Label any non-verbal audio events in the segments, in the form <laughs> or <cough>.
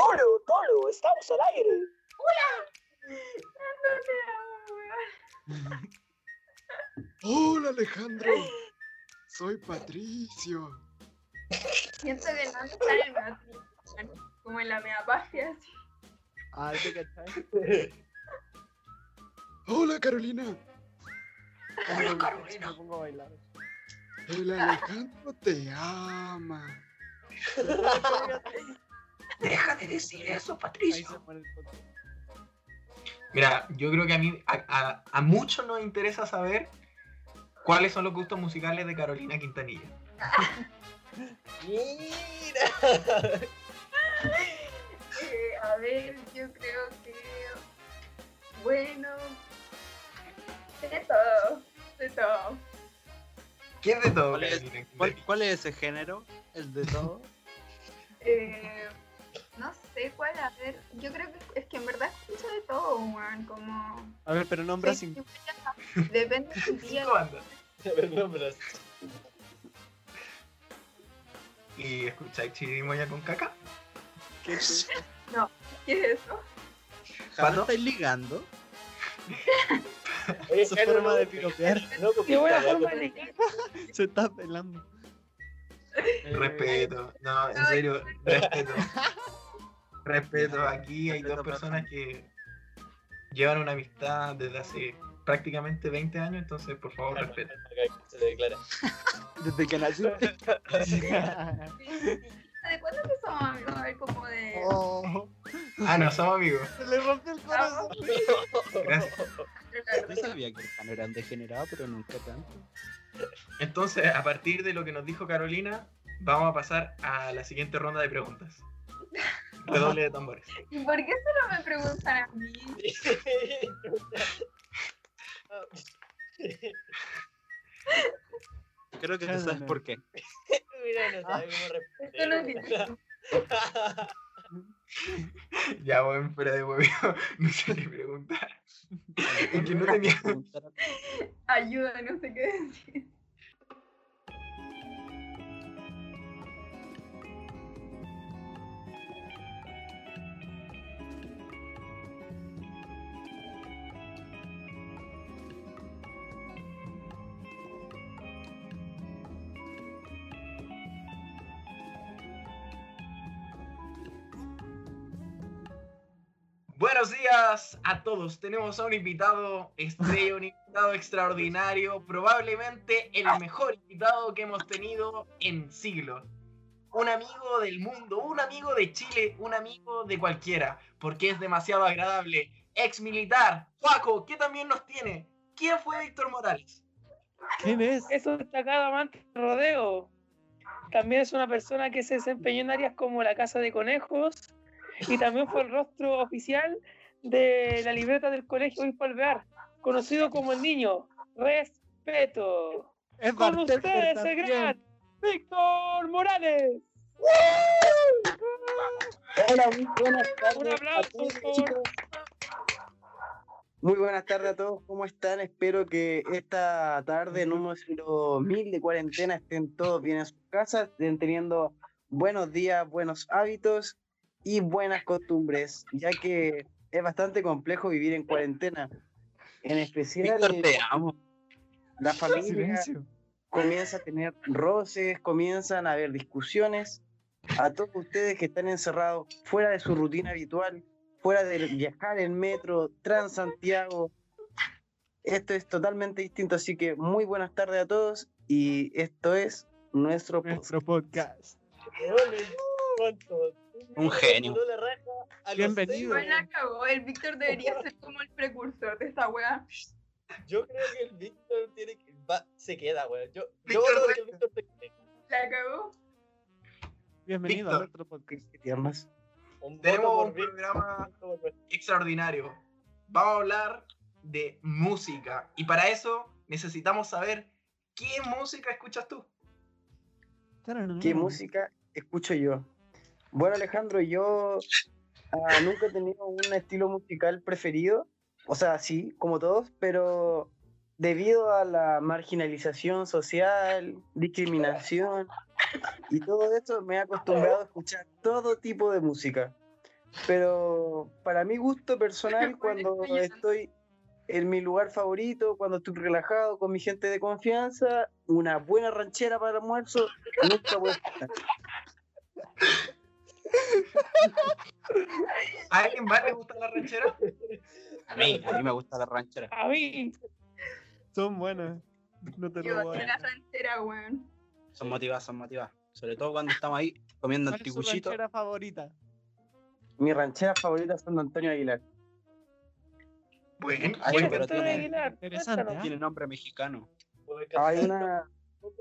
Tolo, Tolo, estamos al aire. Hola Alejandro, soy Patricio. Siento que no está en el Matrix, como en la meapafia, así. Ah, ¿te cachai? Hola Carolina, Hola, Carolina. Me pongo a bailar. el Alejandro te ama. Deja de decir eso, Patricio. Mira, yo creo que a mí, a, a- a muchos nos interesa saber cuáles son los gustos musicales de Carolina Quintanilla. Mira. Eh, a ver, yo creo que. Bueno. De todo. De todo. ¿Qué es de todo, ¿Cuál es- cuál es ese género? ¿El de todo? <laughs> Eh, no sé cuál, a ver. Yo creo que es que en verdad escucho de todo, weón. Como. A ver, pero nombra soy cinco. Depende del <laughs> día. Cinco bandas. A ver, nombres. ¿Y escucháis chirimoya con caca? ¿Qué es eso? ¿Qué es eso? ¿Jamás ¿Pato? estáis ligando? <laughs> Oye, Su forma no, de piropear. No, Qué buena forma de <laughs> Se está pelando. Respeto, no, en serio, respeto. Respeto, aquí hay dos personas que llevan una amistad desde hace prácticamente 20 años, entonces por favor respeto. Se declara. <laughs> Desde que nací. <laughs> ¿De cuándo que somos amigos? A ver, como de. Oh, Ah, no, somos amigos. se le rompió el corazón. Gracias. Yo sabía que el Jano era degenerado, pero nunca tanto. Entonces, a partir de lo que nos dijo Carolina, vamos a pasar a la siguiente ronda de preguntas. Redoble de tambores. ¿Y por qué solo me preguntan a mí? Creo que tú sabes por qué. Mira, no sabe cómo responder. <laughs> Ya, bueno, fuera de huevo, no sé qué preguntar. Es que no tenía. Ayuda, no sé qué decir. Buenos días a todos. Tenemos a un invitado estrella, un invitado extraordinario, probablemente el mejor invitado que hemos tenido en siglos. Un amigo del mundo, un amigo de Chile, un amigo de cualquiera, porque es demasiado agradable. Ex militar, Paco, ¿qué también nos tiene? ¿Quién fue Víctor Morales? ¿Quién es? Es un destacado amante del rodeo. También es una persona que se desempeñó en áreas como la Casa de Conejos y también fue el rostro oficial de la libreta del Colegio Obispo Alvear, conocido como el niño. Respeto. Es Con ustedes el gran Víctor Morales. Hola, muy buenas tardes. Un a aplauso, por. Muy buenas tardes a todos, ¿cómo están? Espero que esta tarde, número mil de cuarentena, estén todos bien en sus casas, estén teniendo buenos días, buenos hábitos y buenas costumbres, ya que es bastante complejo vivir en cuarentena. En especial, Víctor, te amo. la <laughs> familia Silencio. comienza a tener roces, comienzan a haber discusiones. A todos ustedes que están encerrados fuera de su rutina habitual, fuera de viajar en metro, Transantiago, esto es totalmente distinto. Así que muy buenas tardes a todos y esto es nuestro podcast. Nuestro podcast. ¿cuánto? Un genio. Bienvenido. El Víctor debería ser como el precursor de esta wea. Yo creo que el Víctor tiene que. va- se queda, weón. Yo, de que el Víctor se quede. La cagó. Bienvenido Víctor. a nuestro podcast. Tiernas. Un Tenemos un programa extraordinario. Vamos a hablar de música y para eso necesitamos saber qué música escuchas tú. ¿Qué música escucho yo? Bueno, Alejandro, yo ah, nunca he tenido un estilo musical preferido. O sea, sí, como todos, pero debido a la marginalización social, discriminación y todo eso, me he acostumbrado a escuchar todo tipo de música. Pero para mi gusto personal, <laughs> cuando estoy en mi lugar favorito, cuando estoy relajado con mi gente de confianza, una buena ranchera para el almuerzo, nunca puede faltar. ¿A alguien más le gusta la ranchera? A mí, a mí me gusta la ranchera. A mí, Son buenas. No te Yo lo voy de a la ranchera, weón. Son motivadas, son motivadas. Sobre todo cuando estamos ahí comiendo ¿Cuál anticuchito. ranchera favorita? Mi ranchera favorita son de Antonio Aguilar. Bueno, Ay, ¿quién bueno, es pero tiene- Aguilar? interesante, Cuéntanos. Tiene nombre mexicano. Hay una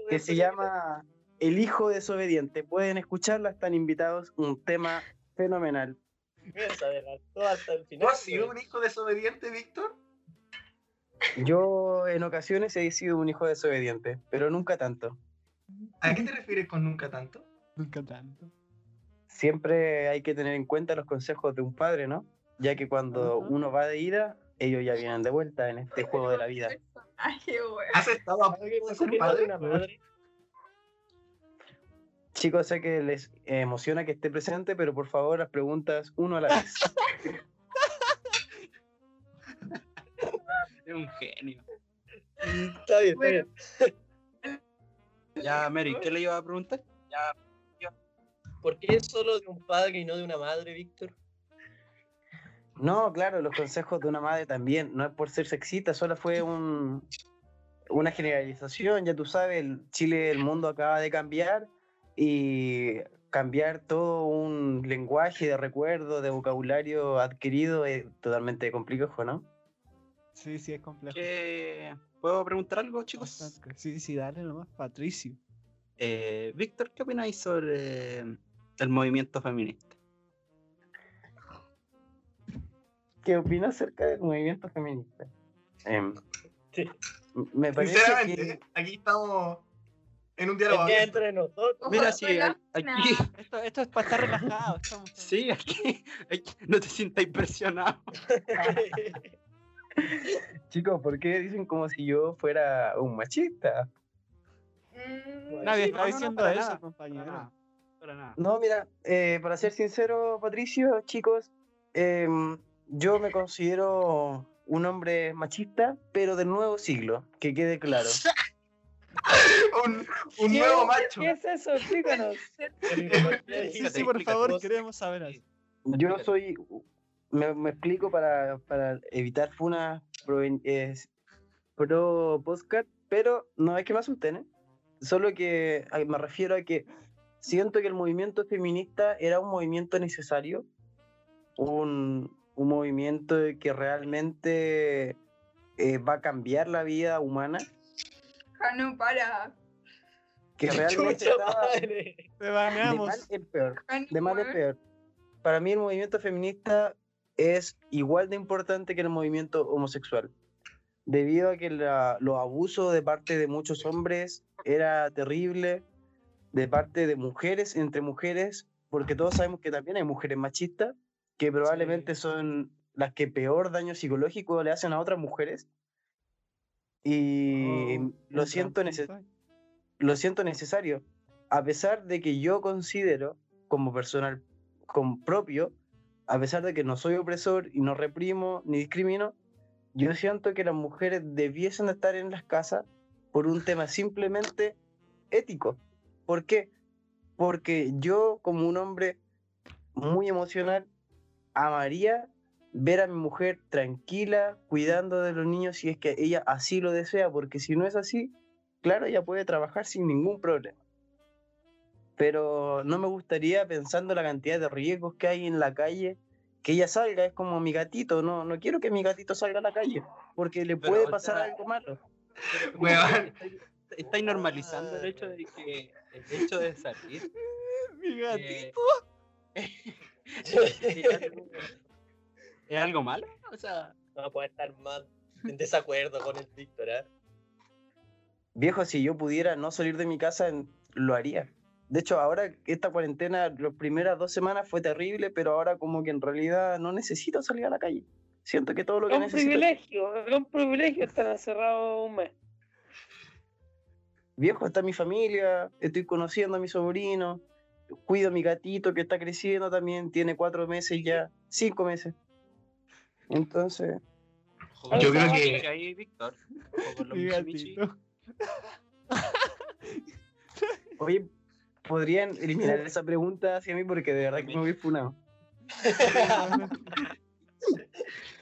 que se llama El hijo desobediente. Pueden escucharla, están invitados. Un tema fenomenal. Mira, se adelantó hasta el ¿Tú final. has sido un hijo desobediente, Víctor? Yo en ocasiones he sido un hijo desobediente, pero nunca tanto. ¿A qué te refieres con nunca tanto? Nunca tanto. Siempre hay que tener en cuenta los consejos de un padre, ¿no? Ya que cuando uno va de ida, ellos ya vienen de vuelta en este juego de la vida. <laughs> ¿Has estado a punto ser de padre? Chicos, sé que les emociona que esté presente, pero por favor las preguntas uno a la vez. Es un genio. Está bien, está bien. Ya, Mary, ¿qué le iba a preguntar? ¿Por qué es solo de un padre y no de una madre, Víctor? No, claro, los consejos de una madre también. No es por ser sexista, solo fue un, una generalización. Ya tú sabes, el Chile, el mundo acaba de cambiar y cambiar todo un lenguaje de recuerdo, de vocabulario adquirido es totalmente complejo, ¿no? Sí, sí, es complejo. ¿Qué- ¿Puedo preguntar algo, chicos? Bastante. Sí, sí, dale nomás, Patricio. Eh, Víctor, ¿qué opináis sobre el movimiento feminista? ¿Qué opinas acerca del movimiento feminista? Em, Sí. me parece Sinceramente, que aquí estamos en un Es diálogo que entre nosotros. Mira, sí, aquí, <laughs> Esto, esto es para estar relajado. Estamos sí, aquí, aquí, no te sientas impresionado. <laughs> Chicos, ¿por qué dicen como si yo fuera un machista? Mm, Nadie Sí, está no, no, no, diciendo eso, nada, Para compañero. nada. Para nada. No, mira, eh, para ser sincero, Patricio, chicos, em, yo me considero un hombre machista, pero del nuevo siglo, que quede claro. <laughs> <laughs> Un, un ¿Qué- nuevo macho. ¿Qué es eso? Explícanos. <laughs> Sí, sí, por favor, queremos saber eso. Yo soy, me, me explico para, para evitar funas pro, pro podcast, pero no es que me asusten, ¿eh? Solo que me refiero a que siento que el movimiento feminista era un movimiento necesario, un, un movimiento que realmente eh, va a cambiar la vida humana, Jano, para. que realmente estaba madre. Te de mal en peor. Jano, de mal en weón. peor. Para mí el movimiento feminista es igual de importante que el movimiento homosexual, debido a que la- los abusos de parte de muchos hombres era terrible, de parte de mujeres entre mujeres, porque todos sabemos que también hay mujeres machistas, que probablemente son las que peor daño psicológico le hacen a otras mujeres. Y Oh, lo un siento lo siento necesario, a pesar de que yo considero como personal como propio, a pesar de que no soy opresor y no reprimo ni discrimino, yo siento que las mujeres debiesen estar en las casas por un tema simplemente ético. ¿Por qué? Porque yo como un hombre muy emocional amaría ver a mi mujer tranquila, cuidando de los niños si es que ella así lo desea, porque si no es así, claro, ella puede trabajar sin ningún problema. Pero no me gustaría, pensando la cantidad de riesgos que hay en la calle, que ella salga, es como mi gatito, no, no quiero que mi gatito salga a la calle, porque le Pero, puede o pasar sea, algo malo. Weón. Estáis normalizando el hecho de que el hecho de salir <laughs> Mi gatito. <laughs> eh, es, algo, es malo. O sea, No puede estar más en desacuerdo con el Víctor, ¿eh? Viejo, si yo pudiera no salir de mi casa, lo haría. De hecho, ahora esta cuarentena, las primeras dos semanas fue terrible, pero ahora como que en realidad no necesito salir a la calle. Siento que todo lo Es que un necesito... privilegio, es un privilegio estar encerrado un mes. Viejo, está mi familia, estoy conociendo a mi sobrino, cuido a mi gatito que está creciendo también, tiene cuatro meses ya, cinco meses. Entonces, Yo creo que- ahí, Víctor. <laughs> <laughs> oye, podrían eliminar esa pregunta hacia mí porque de verdad que me voy funado. <laughs>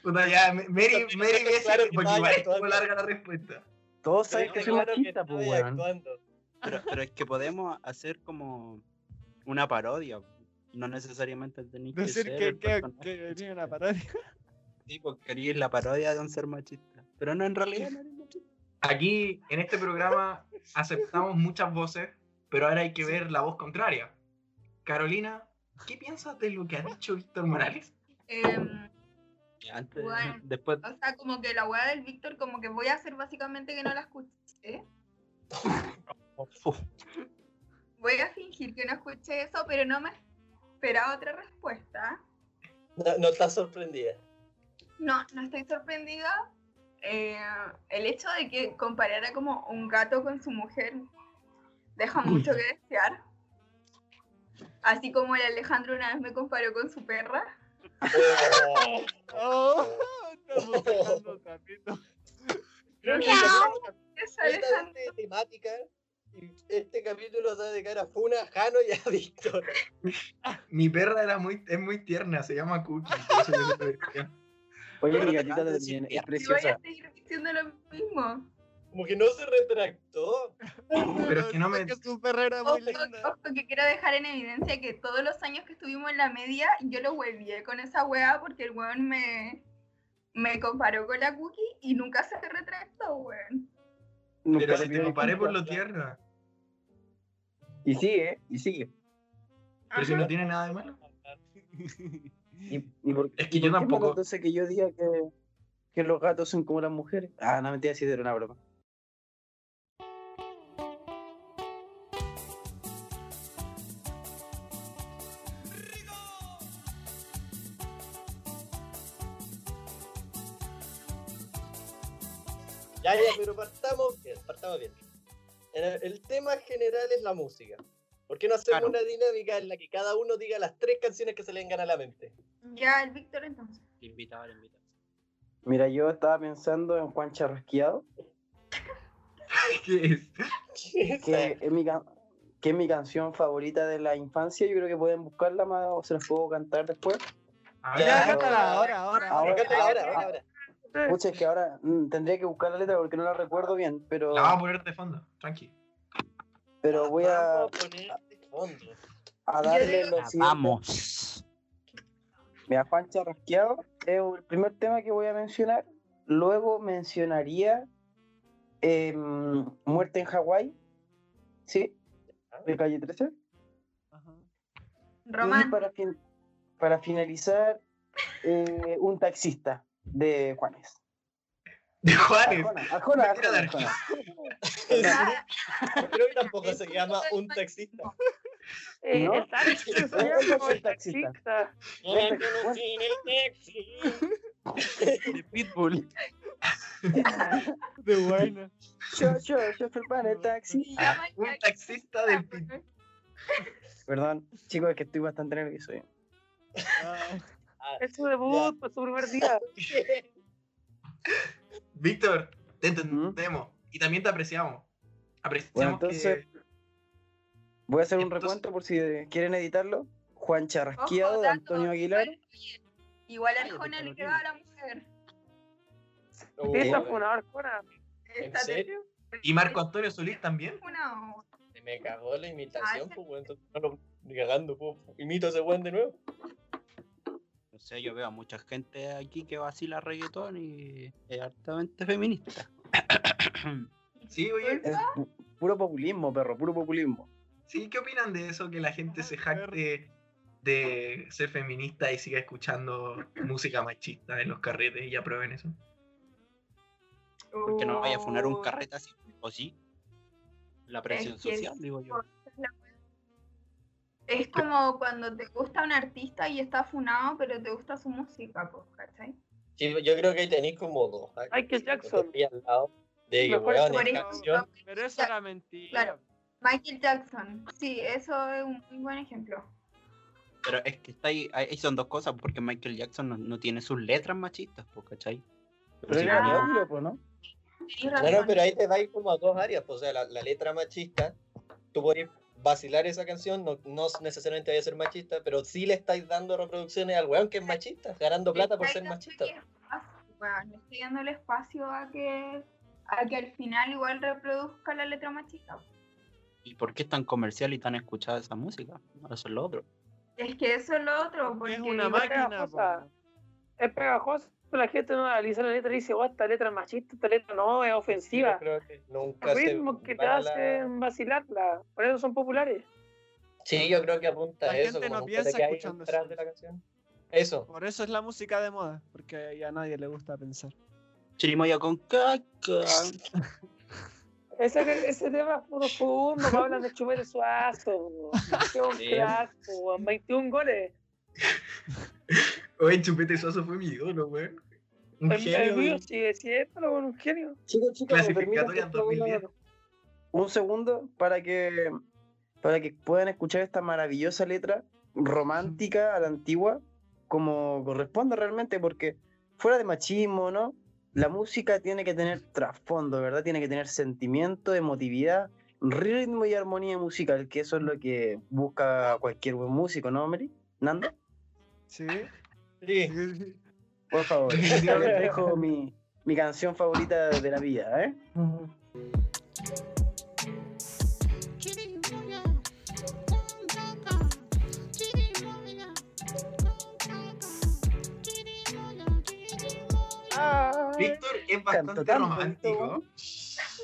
Puta, ya, Mary, Mary Bessie, claro que porque igual actuando. estuvo larga la respuesta. Todos saben que soy que machista, pues, weón. actuando. Pero, pero es que podemos hacer como una parodia. No necesariamente tenéis que Decir que, que, personaje. que venía una parodia. Sí, porque queréis la parodia de un ser machista. Pero no, en realidad no eres machista. Aquí, en este programa, aceptamos muchas voces, pero ahora hay que ver la voz contraria. Carolina, ¿qué piensas de lo que ha dicho Víctor Morales? Y Antes, Bueno. después, o sea, como que la weá del Víctor, como que voy a hacer básicamente que no la escuché. uf, Voy a fingir que no escuché eso, pero no me esperaba otra respuesta. No, no estás sorprendida. No, no estoy sorprendida. Eh, el hecho de que comparara como un gato con su mujer deja mucho que desear. Así como el Alejandro una vez me comparó con su perra. Oh, Oh, creo que esta Es Alejandro. temática. Este capítulo se va a dedicar a Funa, a Jano y a Víctor. Mi perra era muy, es muy tierna, se llama Cookie. Oye, mi gatita también es Y voy a preciosa. seguir diciendo lo mismo. Como que no se retractó. Pero es que no me- que su perra era Ojo, muy linda. ojo, que quiero dejar en evidencia que todos los años que estuvimos en la media, yo lo huevié con esa weá porque el weón me, me comparó con la cookie y nunca se retractó, weón. Pero le si te comparé por lo tierna. Y sigue, y sigue. Pero si no tiene nada de malo. <laughs> Y, y por- Es que y yo por tampoco- Entonces que yo diga que, que los gatos son como las mujeres. Ah, no mentira, sí, era una broma. Ya, ya, pero partamos bien, partamos bien. El, el tema general es la música. ¿Por qué no hacemos Claro. una dinámica en la que cada uno diga las tres canciones que se le vengan a la mente? Ya, el Víctor entonces. invitado, invitado. Mira, yo estaba pensando en Juan Charrasqueado, <laughs> ¿Qué es? que es mi, can- que es mi canción favorita de la infancia. Yo creo que pueden buscarla más o se las puedo cantar después. A Ya, ver, Ya, pero- cántala ahora, ahora. Ahora- Cántala ahora, ahora, ahora. Pucha, es que ahora mm, tendría que buscar la letra porque no la recuerdo bien, pero, la vamos a poner de fondo, tranqui. pero voy a, Vamos a poner de fondo. a darle digo- lo Ya, siguiente. Vamos. Mira, Juan Charrasqueado es el primer tema que voy a mencionar. Luego mencionaría em, Muerte en Hawái, ¿sí? De calle 13. Ajá. Y Román. para, fin- para finalizar, eh, un taxista de Juanes. De Juanes. Arjona, Arjona, Arjona. Arjona. <laughs> Creo que tampoco se llama un taxista. Eh, ¿No? El taxi <laughs> se Él llama es como el taxista. conocí el taxi. <laughs> De Pitbull. <laughs> De buena. Yo, yo, yo fui para el taxi. Llama el Un taxi. taxista del pit. Perdón, chicos, es que estoy bastante nervioso. eh. Ah, Es su debut, su primer día. Víctor, te entendemos. Y también te apreciamos. Apreciamos Bueno, entonces, que. Voy a hacer un recuento por si quieren editarlo. Juan Charrasqueado Ojo, de Antonio Aguilar. Igual, igual Arjona le Carolina. queda a la mujer. Oh, Sí, está funado Arjona. Y Marco Antonio Solís también. Se me cagó la imitación, Ah, pues. Entonces, no lo cagando, pues. Imito a ese weón de nuevo. No sé, yo veo a mucha gente aquí que vacila reggaetón y es altamente feminista. <coughs> Sí, oye. Es pu- puro populismo, perro, puro populismo. Sí, ¿qué opinan de eso? Que la gente se jacte de ser feminista y siga escuchando música machista en los carretes y aprueben eso. Porque no vaya a funar un Oh, carrete así, o sí. La presión Es que social, es- digo yo. Es como cuando te gusta un artista y está funado, pero te gusta su música, pues, ¿cachai? Sí, yo creo que ahí tenéis como dos. ¿ah? Michael Jackson. Ahí al lado de que, Mejor weón, por en eso- canción. pero eso era mentira. Claro. Michael Jackson, sí, eso es un muy buen ejemplo. Pero es que está ahí, ahí son dos cosas, porque Michael Jackson no, no tiene sus letras machistas, pues, ¿cachai? Pero Pero era neutro, po, ¿no? Claro, pero ahí te vas como a dos áreas. pues, o sea, la, la letra machista, tú podés vacilar esa canción, no, no necesariamente vaya a ser machista, pero sí le estáis dando reproducciones al weón que es machista, ganando plata por ser machista. weón, le estoy dando el espacio a que, a que al final igual reproduzca la letra machista. ¿Y por qué es tan comercial y tan escuchada esa música? Eso es lo otro. Es que eso es lo otro, porque Es una máquina, pegajosa. Es pegajoso, pero la gente no analiza la letra y dice, oh, esta letra es machista, esta letra no, es Yo ofensiva. creo que nunca se Ritmos que te la- hacen vacilarla, por eso son populares. Sí, yo creo que apunta La a eso. gente como no piensa escuchando detrás eso. de la canción. Eso. Por eso es la música de moda, porque a nadie le gusta pensar. Chirimoya con caca. <laughs> Ese, ese tema es puro me hablan de Chumel Suazo, que un Sí. crack, po, 21 goles. Oye, Chupete Soso fue mi ídolo, weón. Un El, el genio. mío sigue siendo un genio. Chicos, chicos, ¿me Clasificatoria permiten, por favor, 2010. un segundo para que para que puedan escuchar esta maravillosa letra romántica a la antigua como corresponde realmente porque fuera de machismo, ¿no? La música tiene que tener trasfondo, ¿verdad? Tiene que tener sentimiento, emotividad, ritmo y armonía musical, que eso es lo que busca cualquier buen músico, ¿no, Mary? ¿Nando? Sí. Sí. Por favor, les dejo mi, mi canción favorita de la vida, ¿eh? Ah, Víctor es bastante tan romántico.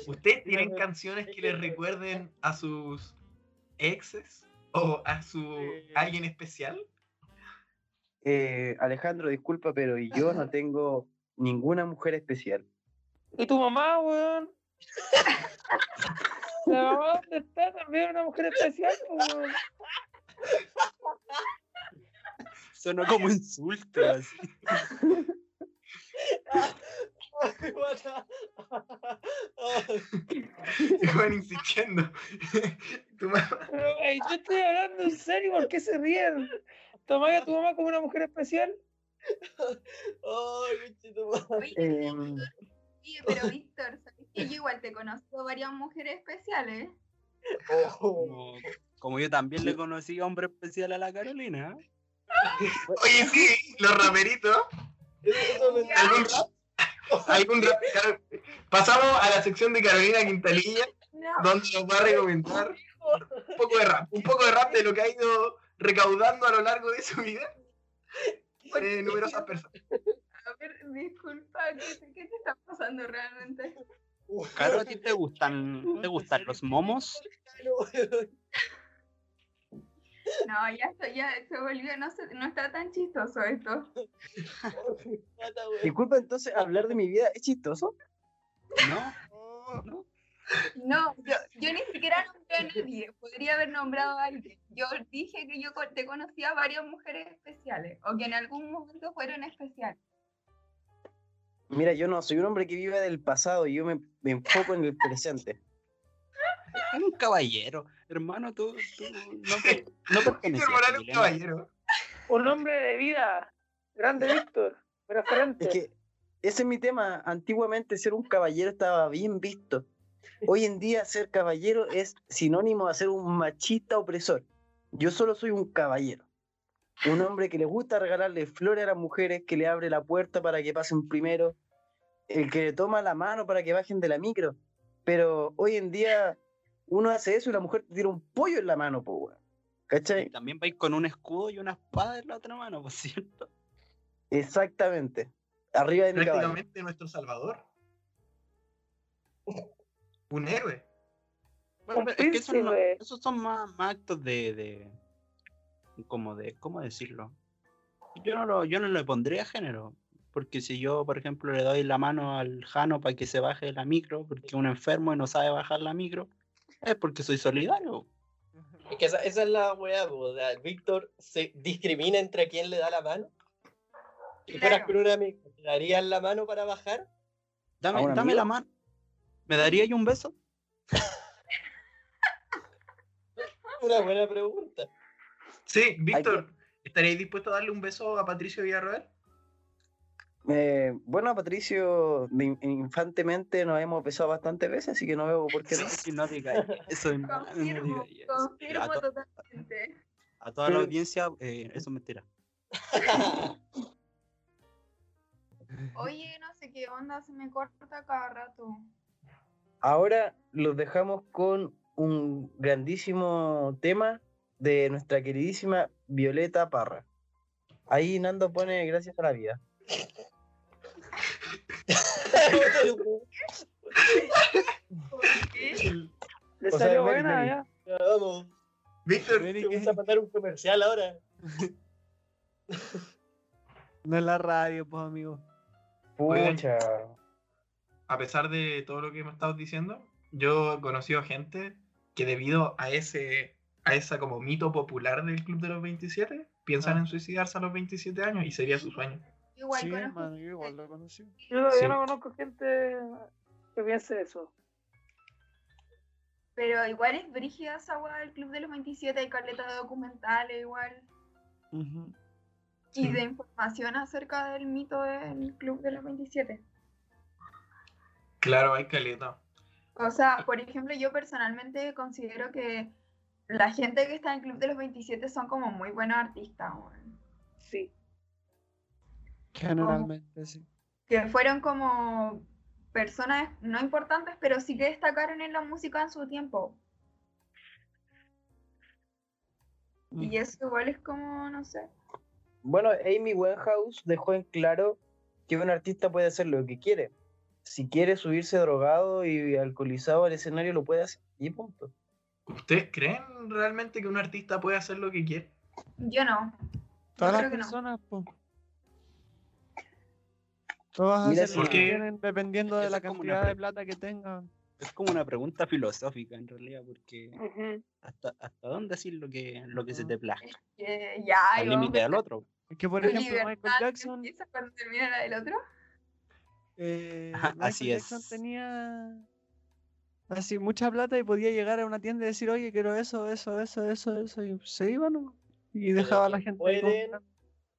¿Ustedes tienen canciones que les recuerden a sus exes? ¿O a su Eh. alguien especial? Eh, Alejandro, disculpa, pero yo no <laughs> tengo ninguna mujer especial. ¿Y tu mamá, weón? <laughs> ¿La mamá dónde está? También una mujer especial, weón. Sonó como insulto. así. <laughs> Van insistiendo. <laughs> Tu mamá- Pero, ey, yo estoy hablando en serio, ¿por qué se ríen? ¿Tomáis a tu mamá como una mujer especial? Ay, conchetumare. Oye, Em, sí, pero Víctor, ¿sabes que yo igual te conozco varias mujeres especiales? Oh. Como, como yo también le conocí a hombre especial a la Carolina. ¿eh? Oye, sí, los raperitos. ¿Algún rap? ¿Algún rap? Claro, Pasamos a la sección de Carolina Quintanilla, No, donde nos va a recomendar un poco de rap. Un poco de rap de lo que ha ido recaudando a lo largo de su vida. Eh, numerosas personas. a ver, disculpa, ¿qué, qué te está pasando realmente? Caro, ¿a ti te gustan, te gustan los momos? <laughs> No, ya, esto, ya se volvió, no, se- no está tan chistoso esto. <laughs> Disculpa, entonces, hablar de mi vida es chistoso. ¿No? ¿No? No, yo, yo ni siquiera nombré a nadie, podría haber nombrado a alguien. Yo dije que yo te conocía varias mujeres especiales, o que en algún momento fueron especiales. Mira, yo no soy un hombre que vive del pasado, yo me, me enfoco en el presente. Un caballero. Hermano, tú, tú no, no perteneces Víctor a Morales, este un caballero. Un hombre de vida. Grande Víctor. Referente. Es que ese es mi tema. Antiguamente ser un caballero estaba bien visto. Hoy en día ser caballero es sinónimo de ser un machista opresor. Yo solo soy un caballero. Un hombre que le gusta regalarle flores a las mujeres, que le abre la puerta para que pasen primero, el que le toma la mano para que bajen de la micro. Pero hoy en día uno hace eso y la mujer te tira un pollo en la mano, po, weón. Y ¿Cachai? también vais con un escudo y una espada en la otra mano, por <laughs> cierto. Exactamente. Arriba de mi caballo. Prácticamente nuestro salvador. Un héroe. Bueno, pero es que esos, no- príncipe. esos son más, más actos de, de. como de. ¿Cómo decirlo? Yo no, lo, yo no le pondría género. Porque si yo, por ejemplo, le doy la mano al Jano para que se baje la micro, porque es un enfermo y no sabe bajar la micro, es porque soy solidario. Es que esa, esa es la weá, o sea, Víctor se discrimina entre quién le da la mano. Si fueras Claro. con un amigo, ¿te darías la mano para bajar? Dame, ¿A un dame amigo? la mano. ¿Me daría yo un beso? Una buena pregunta. Sí, Víctor, ¿estaríais dispuesto a darle un beso a Patricio Villarroel? Eh, bueno, Patricio, de- infantemente nos hemos besado bastantes veces, así que no veo por qué no. Sí, no eso, <laughs> hermano, no Confirmo, digáis eso. A, confirmo to- totalmente. a toda la audiencia, eh, eso es mentira. <laughs> Oye, no sé qué onda, se me corta cada rato. Ahora los dejamos con un grandísimo tema de nuestra queridísima Violeta Parra. Ahí Nando pone gracias a la vida. Le O sea, salió buena Meli. ya. Ya, vamos. Víctor, Te vamos a mandar un comercial ahora. <laughs> No es la radio, pues, amigo. Pucha. a pesar de todo lo que hemos estado diciendo, yo he conocido gente que debido a ese a esa como mito popular del Club de los 27, piensan Ah. en suicidarse a los 27 años y sería su sueño. Igual Sí, conozco hermano, yo igual lo conocí. Yo todavía Sí. no conozco gente que piense eso. Pero igual es brígida esa weá del Club de los 27, hay caleta de documentales igual. Y Sí. de información acerca del mito del Club de los 27. Claro, hay caleta. O sea, por ejemplo, yo personalmente considero que la gente que está en el Club de los 27 son como muy buenos artistas. Sí. Generalmente, sí. que fueron como personas no importantes, pero sí que destacaron en la música en su tiempo. Y eso igual es como, no sé. Bueno, Amy Winehouse dejó en claro que un artista puede hacer lo que quiere. Si quiere subirse drogado y alcoholizado al escenario, lo puede hacer. Y punto. ¿Ustedes creen realmente que un artista puede hacer lo que quiere? Yo no. Todas Yo las creo que no. Todas Mira, que Porque- dependiendo de la es cantidad de plata que tengan. Es como una pregunta filosófica en realidad, porque. ¿hasta, hasta dónde decir lo que, lo que se te plazca? Que ya, Al límite al otro. Es que, por ejemplo, Michael Jackson, cuando termina la del otro. eh, Ajá, Michael así Jackson es. tenía así mucha plata y podía llegar a una tienda y decir, oye, quiero eso, eso, eso, eso, eso, y se iba, ¿no? Y dejaba a la que gente pueden.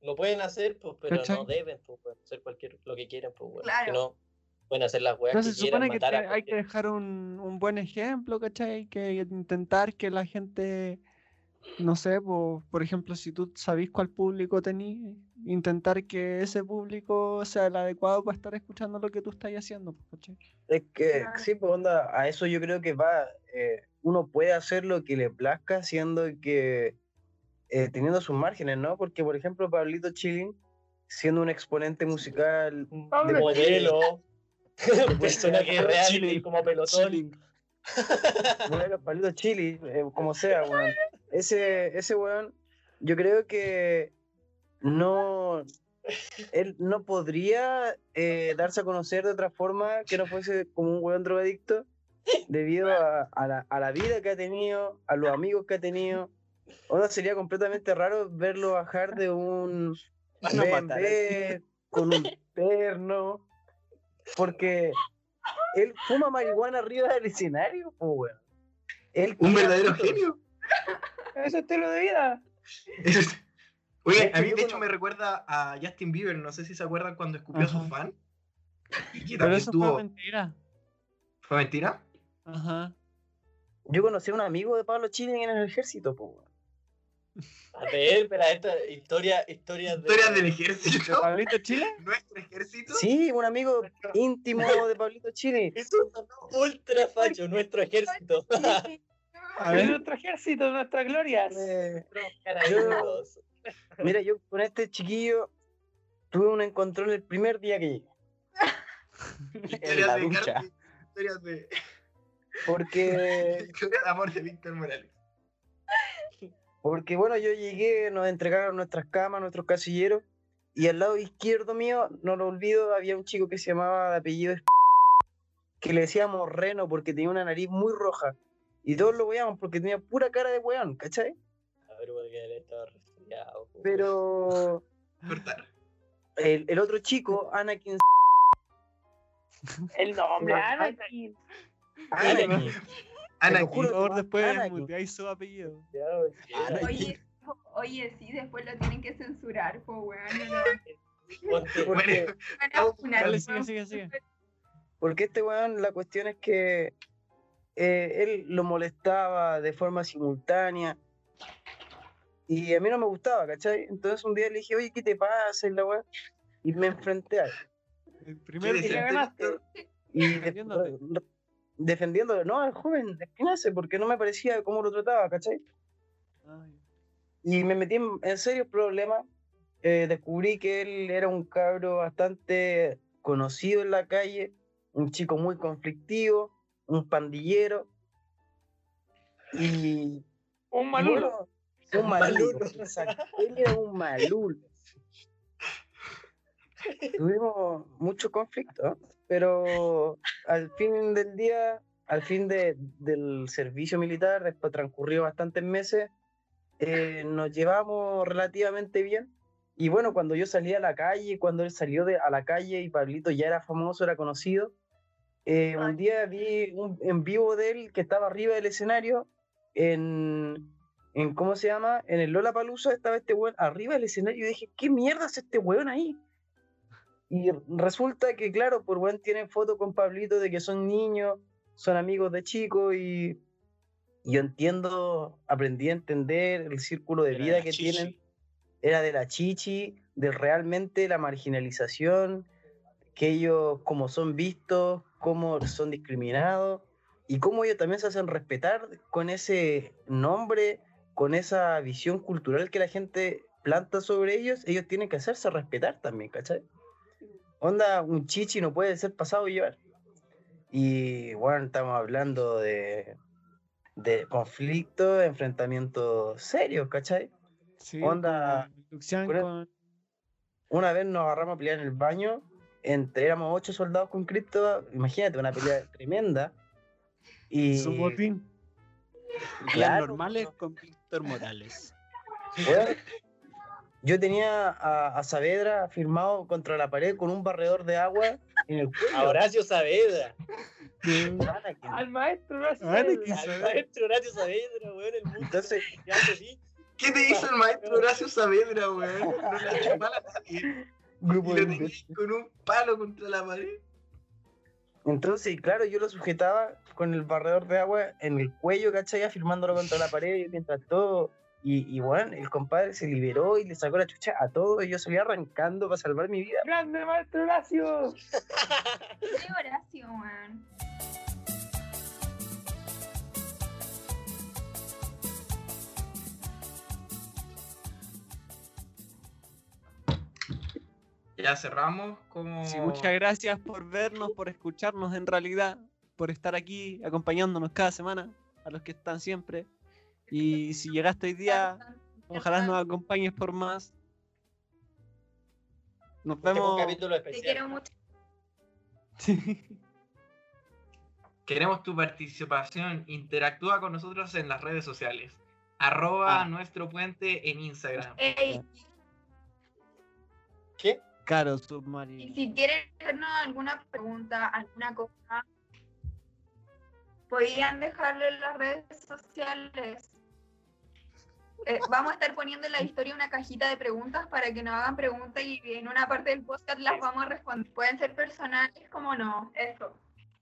Lo pueden hacer, pues, pero ¿Cachai? no deben, pues, pueden hacer cualquier, lo que quieran, pues. Claro. Si no, pueden hacer las weas Entonces que se quieran, supone que matar a hay que dejar un, un buen ejemplo, ¿cachai? Hay que intentar que la gente, no sé, po, por ejemplo, si tú sabís cuál público tenés, intentar que ese público sea el adecuado para estar escuchando lo que tú estás haciendo, pues, ¿cachai? Es que, Claro. sí, pues onda, a eso yo creo que va. eh, uno puede hacer lo que le plazca, siendo que. Eh, teniendo sus márgenes, ¿no? Porque, por ejemplo, Pablito Chilling, siendo un exponente musical. Pablo de- modelo, <laughs> personaje real Chile, como pelotón. Chilling. Bueno, Pablito Chili, eh, como sea, weón. Ese, ese weón, yo creo que no. Él no podría eh, darse a conocer de otra forma que no fuese como un weón drogadicto, debido a, a la, a la vida que ha tenido, a los amigos que ha tenido. Onda sería completamente raro verlo bajar de un BMW con un perno, porque él fuma marihuana arriba del escenario, po, weón. Él Un verdadero genio. Eso es estilo de vida. Oye, Es a mí de hecho me recuerda a Justin Bieber, no sé si se acuerdan cuando escupió a su fan. Y que Pero también eso tuvo... fue mentira. ¿Fue mentira? Ajá. Yo conocí a un amigo de Pablo Chile en el ejército, po, weón. A ver, pero esta historia, historias de... Historias del ¿De ejército. Pablito Chile? <laughs> Nuestro ejército. Sí, un amigo íntimo de Pablito Chile. <laughs> Eso sonó ultra facho, nuestro ejército. <laughs> A Es ver. nuestro ejército, nuestras glorias. Eh, Carabineros. mira, yo con este chiquillo tuve un encontrón el primer día que llegué. En Historias la de Historias de... Porque, Historias de amor de Víctor Morales. Porque bueno, yo llegué, nos entregaron nuestras camas, nuestros casilleros, y al lado izquierdo mío, no lo olvido, había un chico que se llamaba de apellido Es- <laughs> que le decíamos Reno porque tenía una nariz muy roja. Y todos lo veíamos porque tenía pura cara de weón, ¿cachai? A ver, porque él estaba resfriado. Pero <laughs> el, el otro chico, Anakin, El nombre, <laughs> Anakin. Anakin, Anakin. Juro. Por favor, después muteáis su apellido. Oye, oye, sí, después lo tienen que censurar, po, weón. Porque, van a funar, Dale, weón. sigue, sigue, sigue. porque este weón, la cuestión es que eh, él lo molestaba de forma simultánea. Y a mí no me gustaba, ¿cachai? Entonces un día le dije, oye, ¿qué te pasa? Y la weá. Y me enfrenté a él. El primero ¿Qué que ganaste. Y de- Defendiéndolo, no, al joven, esquinase, porque no me parecía cómo lo trataba, ¿cachai? Ay, Y me metí en, en serios problemas. Eh, descubrí que él era un cabro bastante conocido en la calle, un chico muy conflictivo, un pandillero. Y. Un malulo. bueno, un malulo. <laughs> exacto, Él era un malulo. <laughs> Tuvimos mucho conflicto, pero al fin del día, al fin de- del servicio militar, después transcurrió bastantes meses, eh, nos llevamos relativamente bien. Y bueno, cuando yo salí a la calle, cuando él salió de, a la calle y Pablito ya era famoso, era conocido, eh, un día vi un en vivo de él que estaba arriba del escenario en, en ¿cómo se llama? En el Lola Palusa estaba este weón arriba del escenario y dije, ¿qué mierda es este weón ahí? Y resulta que, claro, por weón tienen fotos con Pablito de que son niños, son amigos de chicos y yo entiendo, aprendí a entender el círculo de Era vida la que chichi. tienen. Era de la chichi, de realmente la marginalización, que ellos como son vistos, cómo son discriminados y cómo ellos también se hacen respetar con ese nombre, con esa visión cultural que la gente planta sobre ellos, ellos tienen que hacerse respetar también, ¿cachai? Onda, un chichi no puede ser pasado y llevar. Y bueno, estamos hablando de, de conflictos, enfrentamientos serios, ¿cachai? Sí, Onda, con Una vez nos agarramos a pelear en el baño, entre, éramos ocho soldados con cripto, imagínate, una pelea <laughs> tremenda. Y su botín. Días Claro, normales con Víctor Morales. weón, yo tenía a, a Saavedra firmado contra la pared con un barredor de agua en el cuello. A <laughs> Horacio Saavedra. Al maestro Horacio Saavedra. Al maestro Horacio Saavedra, weón, el mundo. Entonces, vi. ¿Qué te hizo el maestro Horacio Saavedra, weón? No <laughs> y, y grupo lo de tenías imbéciles. con un palo contra la pared. Entonces, claro, yo lo sujetaba con el barredor de agua en el cuello, ¿cachai? Afirmándolo contra la pared mientras todo. Y, y bueno, el compadre se liberó y le sacó la chucha a todo y yo salí arrancando para salvar mi vida. Grande maestro Horacio. Qué Horacio, weón. Ya cerramos como... Sí, muchas gracias por vernos, por escucharnos en realidad, por estar aquí acompañándonos cada semana, a los que están siempre. Y si llegaste hoy día, ojalá nos acompañes por más. Nos Este fue un vemos. capítulo Te quiero especial. mucho. <laughs> Queremos tu participación. Interactúa con nosotros en las redes sociales. Arroba Ah. nuestro puente en Instagram. Ey, ¿Qué? Caro y submarino. si quieren hacernos alguna pregunta, alguna cosa, podrían dejarlo en las redes sociales. Eh, vamos a estar poniendo en la historia una cajita de preguntas para que nos hagan preguntas y en una parte del podcast las vamos a responder. Pueden ser personales como no. Eso.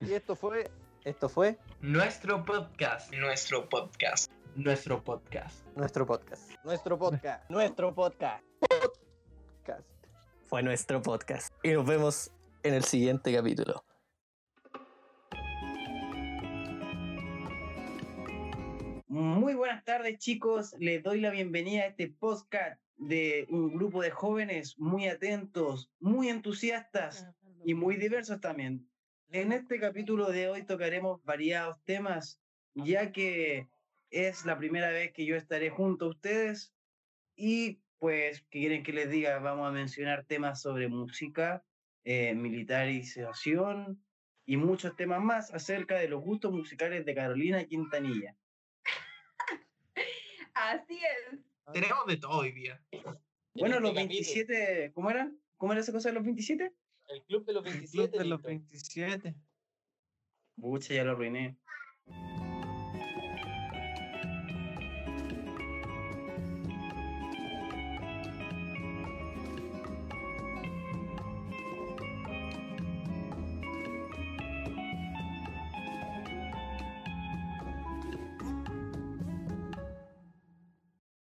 Y esto fue, esto fue Nuestro podcast. Nuestro podcast. Nuestro podcast. nuestro podcast. Nuestro podcast. Nuestro podcast. Podcast. Fue nuestro podcast. Y nos vemos en el siguiente capítulo. Muy buenas tardes, chicos. Les doy la bienvenida a este podcast de un grupo de jóvenes muy atentos, muy entusiastas y muy diversos también. En este capítulo de hoy tocaremos variados temas, ya que es la primera vez que yo estaré junto a ustedes y pues, ¿qué quieren que les diga? Vamos a mencionar temas sobre música, eh, militarización y muchos temas más acerca de los gustos musicales de Carolina Quintanilla. Así es. Tenemos de todo hoy día. Bueno, los capítulo, 27, ¿cómo eran? ¿Cómo era esa cosa de los 27? El club de los El club 27. de los listo. 27. Pucha, ya lo arruiné.